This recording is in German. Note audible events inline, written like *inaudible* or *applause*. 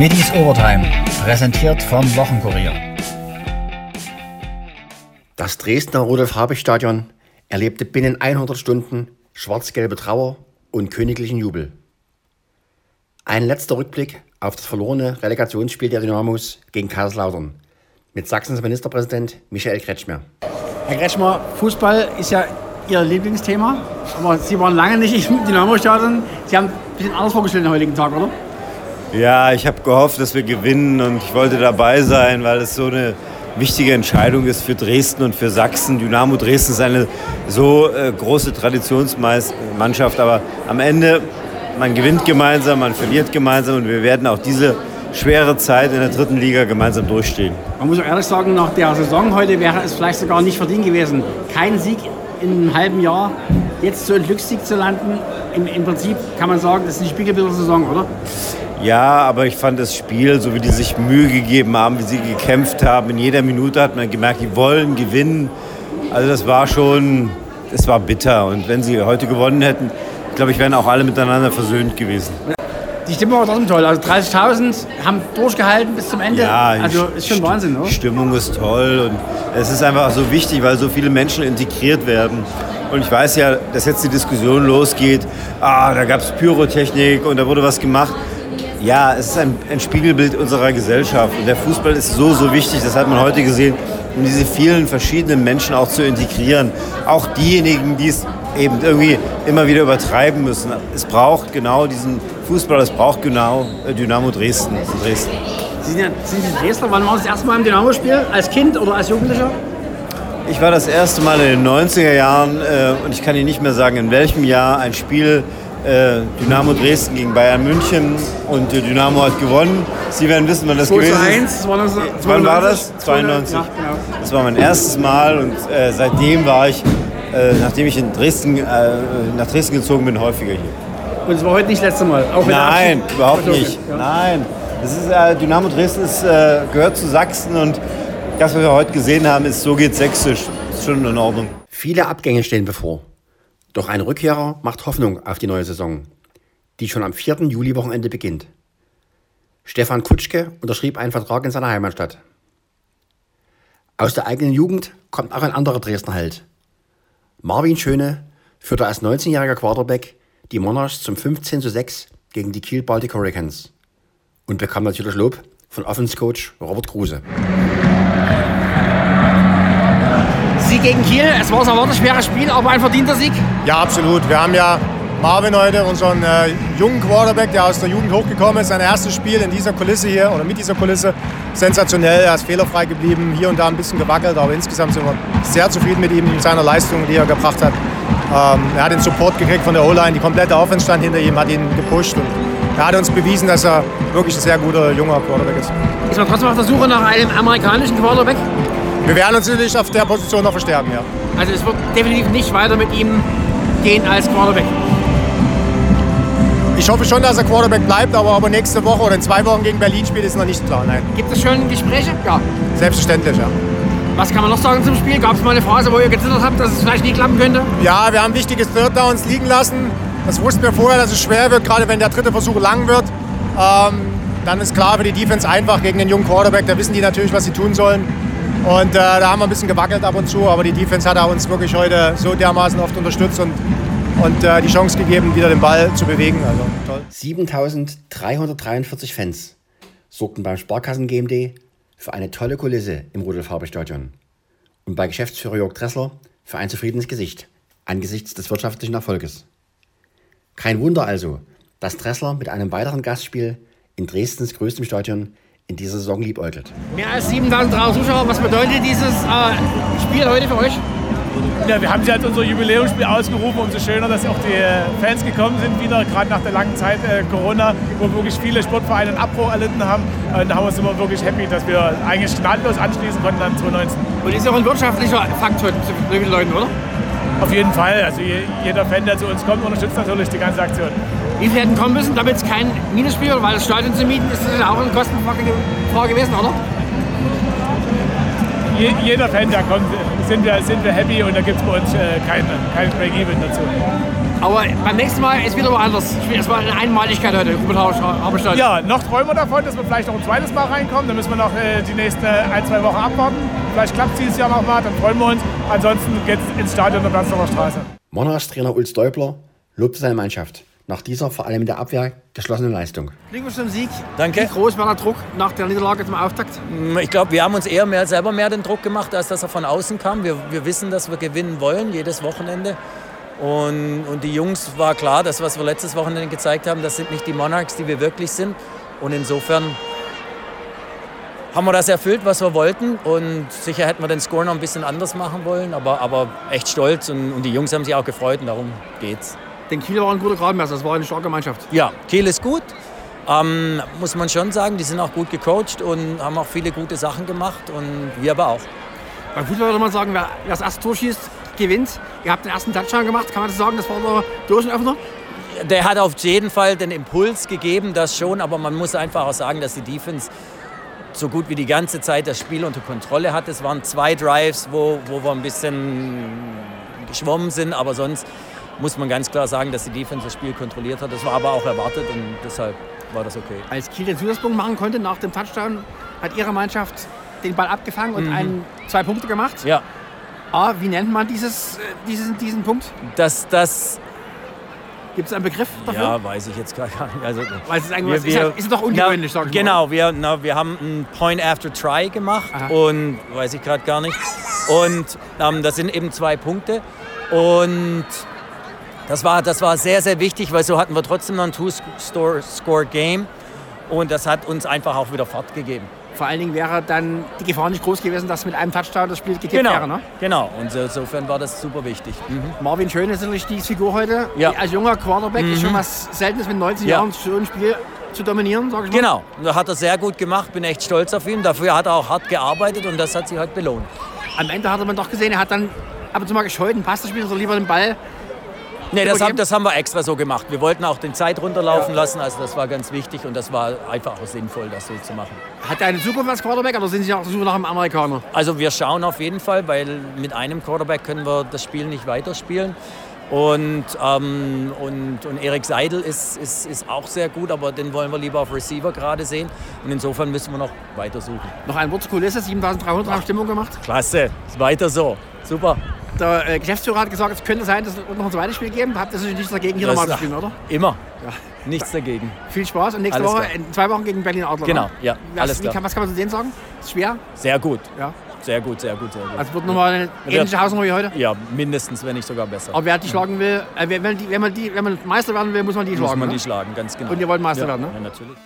Middies Overtime, präsentiert vom Wochenkurier. Das Dresdner Rudolf-Habich-Stadion erlebte binnen 100 Stunden schwarz-gelbe Trauer und königlichen Jubel. Ein letzter Rückblick auf das verlorene Relegationsspiel der Dynamos gegen Kaiserslautern mit Sachsens Ministerpräsident Michael Kretschmer. Herr Kretschmer, Fußball ist ja Ihr Lieblingsthema, aber Sie waren lange nicht im Dynamo-Stadion. Sie haben ein bisschen anders vorgestellt den heutigen Tag, oder? Ja, ich habe gehofft, dass wir gewinnen und ich wollte dabei sein, weil es so eine wichtige Entscheidung ist für Dresden und für Sachsen. Dynamo Dresden ist eine so äh, große Traditionsmannschaft, aber am Ende, man gewinnt gemeinsam, man verliert gemeinsam und wir werden auch diese schwere Zeit in der dritten Liga gemeinsam durchstehen. Man muss auch ehrlich sagen, nach der Saison heute wäre es vielleicht sogar nicht verdient gewesen. Kein Sieg in einem halben Jahr, jetzt so ein Glückssieg zu landen, im, im Prinzip kann man sagen, das ist ein Spiegelbild der Saison, oder? Ja, aber ich fand das Spiel, so wie die sich Mühe gegeben haben, wie sie gekämpft haben, in jeder Minute hat man gemerkt, die wollen gewinnen. Also das war schon, es war bitter. Und wenn sie heute gewonnen hätten, glaube ich, wären auch alle miteinander versöhnt gewesen. Die Stimmung war trotzdem toll. Also 30.000 haben durchgehalten bis zum Ende. Ja, also ist schon Wahnsinn, oder? Die Stimmung ist toll und es ist einfach so wichtig, weil so viele Menschen integriert werden. Und ich weiß ja, dass jetzt die Diskussion losgeht, ah, da gab es Pyrotechnik und da wurde was gemacht. Ja, es ist ein, ein, Spiegelbild unserer Gesellschaft. Und der Fußball ist so, so wichtig, das hat man heute gesehen, um diese vielen verschiedenen Menschen auch zu integrieren. Auch diejenigen, die es eben irgendwie immer wieder übertreiben müssen. Es braucht genau diesen Fußball, es braucht genau äh, Dynamo Dresden. Dresden. Sie sind, ja, sind Sie Dresdner? Wann waren Sie das erste Mal im Dynamo-Spiel? Als Kind oder als Jugendlicher? Ich war das erste Mal in den 90er Jahren äh, und ich kann Ihnen nicht mehr sagen, in welchem Jahr ein Spiel Dynamo Dresden gegen Bayern München und äh, Dynamo hat gewonnen. Sie werden wissen, wann das 2 gewesen 1, ist. 1, wann war das? 92. Ja, genau. Das war mein erstes Mal und äh, seitdem war ich, äh, nachdem ich in Dresden, äh, nach Dresden gezogen bin, häufiger hier. Und es war heute nicht das letzte Mal? Nein, überhaupt nicht. Ja. Nein. Das ist, äh, Dynamo Dresden ist, gehört zu Sachsen und das, was wir heute gesehen haben, ist so geht sächsisch. Ist schon in Ordnung. Viele Abgänge stehen bevor. Doch ein Rückkehrer macht Hoffnung auf die neue Saison, die schon am 4. Juli-Wochenende beginnt. Stefan Kutschke unterschrieb einen Vertrag in seiner Heimatstadt. Aus der eigenen Jugend kommt auch ein anderer Dresdner Held. Marvin Schöne führte als 19-jähriger Quarterback die Monarchs zum 15 zu 6 gegen die Kiel Baltic Hurricanes und bekam natürlich Lob von Offense-Coach Robert Kruse. Sieg gegen Kiel. Es war ein schweres Spiel, aber ein verdienter Sieg. Ja, absolut. Wir haben ja Marvin heute, unseren äh, jungen Quarterback, der aus der Jugend hochgekommen ist. Sein erstes Spiel in dieser Kulisse hier oder mit dieser Kulisse. Sensationell. Er ist fehlerfrei geblieben, hier und da ein bisschen gewackelt, aber insgesamt sind wir sehr zufrieden mit ihm, und seiner Leistung, die er gebracht hat. Ähm, er hat den Support gekriegt von der O-Line, die komplette Offense stand hinter ihm, hat ihn gepusht und er hat uns bewiesen, dass er wirklich ein sehr guter junger Quarterback ist. Ist man trotzdem auf der Suche nach einem amerikanischen Quarterback? Wir werden uns natürlich auf der Position noch verstärken, ja. Also es wird definitiv nicht weiter mit ihm gehen als Quarterback. Ich hoffe schon, dass er Quarterback bleibt, aber ob er nächste Woche oder in zwei Wochen gegen Berlin spielt, ist noch nicht klar. Nein. Gibt es schon Gespräche? Ja. Selbstverständlich, ja. Was kann man noch sagen zum Spiel? Gab es mal eine Phase, wo ihr gezittert habt, dass es vielleicht nicht klappen könnte? Ja, wir haben wichtige Third Downs liegen lassen. Das wussten wir vorher, dass es schwer wird, gerade wenn der dritte Versuch lang wird. Ähm, dann ist klar für die Defense einfach gegen den jungen Quarterback. Da wissen die natürlich, was sie tun sollen. Und äh, da haben wir ein bisschen gewackelt ab und zu, aber die Defense hat uns wirklich heute so dermaßen oft unterstützt und, und äh, die Chance gegeben, wieder den Ball zu bewegen. Also toll. 7343 Fans sorgten beim Sparkassen GMD für eine tolle Kulisse im Rudolf-Habe-Stadion und bei Geschäftsführer Jörg Dressler für ein zufriedenes Gesicht angesichts des wirtschaftlichen Erfolges. Kein Wunder also, dass Dressler mit einem weiteren Gastspiel in Dresdens größtem Stadion in dieser Saison liebäugelt. Mehr als 7000 Zuschauer, was bedeutet dieses äh, Spiel heute für euch? Ja, wir haben sie als unser Jubiläumsspiel ausgerufen. Umso schöner, dass auch die äh, Fans gekommen sind, wieder gerade nach der langen Zeit äh, Corona, wo wirklich viele Sportvereine einen Abbruch erlitten haben. Und da haben wir sind wir wirklich happy, dass wir eigentlich gnadenlos anschließen konnten an 2019. Und ist auch ein wirtschaftlicher Fakt heute zu den Leuten, oder? Auf jeden Fall. Also jeder Fan, der zu uns kommt, unterstützt natürlich die ganze Aktion. Wie viele hätten kommen müssen, damit es kein Minusspiel wird? Weil das Stadion zu mieten ist das auch eine Kostenfrage gewesen, oder? Je, jeder Fan, der kommt, sind wir, sind wir happy und da gibt es bei uns äh, kein, kein Break-Even dazu. Aber beim nächsten Mal ist wieder woanders. Es war eine Einmaligkeit heute, Rubenhaus, Haberstadt. Ja, noch träumen wir davon, dass wir vielleicht noch ein zweites Mal reinkommen. Dann müssen wir noch äh, die nächsten ein, zwei Wochen abwarten. Vielleicht klappt es dieses Jahr noch mal, dann freuen wir uns. Ansonsten geht es ins Stadion der Bernsdorfer Straße. Monarchs Trainer Ulf Stäubler lobte seine Mannschaft nach dieser vor allem in der Abwehr geschlossenen Leistung. Glückwunsch zum Sieg. Danke. Wie groß war der Druck nach der Niederlage zum Auftakt? Ich glaube, wir haben uns eher mehr, selber mehr den Druck gemacht, als dass er von außen kam. Wir, wir wissen, dass wir gewinnen wollen, jedes Wochenende. Und, und die Jungs war klar, das, was wir letztes Wochenende gezeigt haben, das sind nicht die Monarchs, die wir wirklich sind. Und insofern haben wir das erfüllt, was wir wollten. Und sicher hätten wir den Score noch ein bisschen anders machen wollen, aber, aber echt stolz. Und, und die Jungs haben sich auch gefreut und darum geht's. Den Kiel war ein guter Gradmesser, das war eine starke Mannschaft. Ja, Kiel ist gut. Ähm, muss man schon sagen, die sind auch gut gecoacht und haben auch viele gute Sachen gemacht und wir aber auch. Beim Fußball würde man sagen, wer das erste Tor schießt, gewinnt. Ihr habt den ersten Touchdown gemacht, kann man das sagen? Das war der Dosenöffner? Der hat auf jeden Fall den Impuls gegeben, das schon, aber man muss einfach auch sagen, dass die Defense so gut wie die ganze Zeit das Spiel unter Kontrolle hat. Es waren zwei Drives, wo, wo wir ein bisschen geschwommen sind, aber sonst muss man ganz klar sagen, dass die Defense das Spiel kontrolliert hat. Das war aber auch erwartet und deshalb war das okay. Als Kiel den Zusatzpunkt machen konnte nach dem Touchdown, hat ihre Mannschaft den Ball abgefangen und einen, zwei Punkte gemacht. Ja, Ah, wie nennt man dieses, äh, diesen, diesen Punkt? das, das Gibt es einen Begriff dafür? ja, weiß ich jetzt gar nicht. *laughs* Also, Weil es ist eigentlich was, ist, ja, ist doch ungewöhnlich, na, sag ich mal. Genau, wir, na, wir haben einen Point after Try gemacht Aha. und weiß ich gerade gar nicht. Und ähm, das sind eben zwei Punkte. Und das war, das war sehr, sehr wichtig, weil so hatten wir trotzdem noch ein Two-Score-Game. Und das hat uns einfach auch wieder Fahrt gegeben. Vor allen Dingen wäre dann die Gefahr nicht groß gewesen, dass mit einem Touchdown das Spiel gekippt Genau, wäre. Ne? genau. Und so, insofern war das super wichtig. Mhm. Marvin Schön ist natürlich die Figur heute. Ja. Als junger Quarterback ist schon was Seltenes mit 19 Ja. Jahren so ein Spiel zu dominieren, sag ich mal. Genau, das hat er sehr gut gemacht, bin echt stolz auf ihn. Dafür hat er auch hart gearbeitet und das hat sich halt belohnt. Am Ende hat man doch gesehen, er hat dann ab und zu mal gescheut, einen Pass zu spielen, sondern lieber den Ball. Nee, das, haben, das haben wir extra so gemacht. Wir wollten auch den Zeit runterlaufen lassen, also das war ganz wichtig und das war einfach auch sinnvoll, das so zu machen. Hat er eine Zukunft als Quarterback oder sind Sie auf der Suche nach einem Amerikaner? Also wir schauen auf jeden Fall, weil mit einem Quarterback können wir das Spiel nicht weiterspielen. Und, ähm, und, und Erik Seidel ist, ist, ist auch sehr gut, aber den wollen wir lieber auf Receiver gerade sehen. Und insofern müssen wir noch weiter suchen. Noch ein Wort zur Kulisse, 7300 haben Stimmung gemacht. Klasse, weiter so. Super. Der äh, Geschäftsführer hat gesagt, es könnte sein, dass es noch ein zweites Spiel geben. Habt ihr natürlich nichts dagegen, hier nochmal zu spielen, oder? Immer. Nichts dagegen. Viel Spaß und nächste Alles Woche, klar. in zwei Wochen gegen Berlin Adler. Genau, ja, Was, alles klar. kann, was kann man zu denen sagen? Ist schwer? Sehr gut. Ja. Sehr gut, sehr gut, sehr gut. Also wird nochmal eine ähnliche Hausnummer wie heute. Ja, mindestens, wenn nicht sogar besser. Aber wer die schlagen will, äh, wenn, die, wenn, man die, wenn man Meister werden will, muss man die Muss schlagen. man ne? die schlagen, ganz genau. Und ihr wollt Meister ja, werden, ne? Ja, natürlich.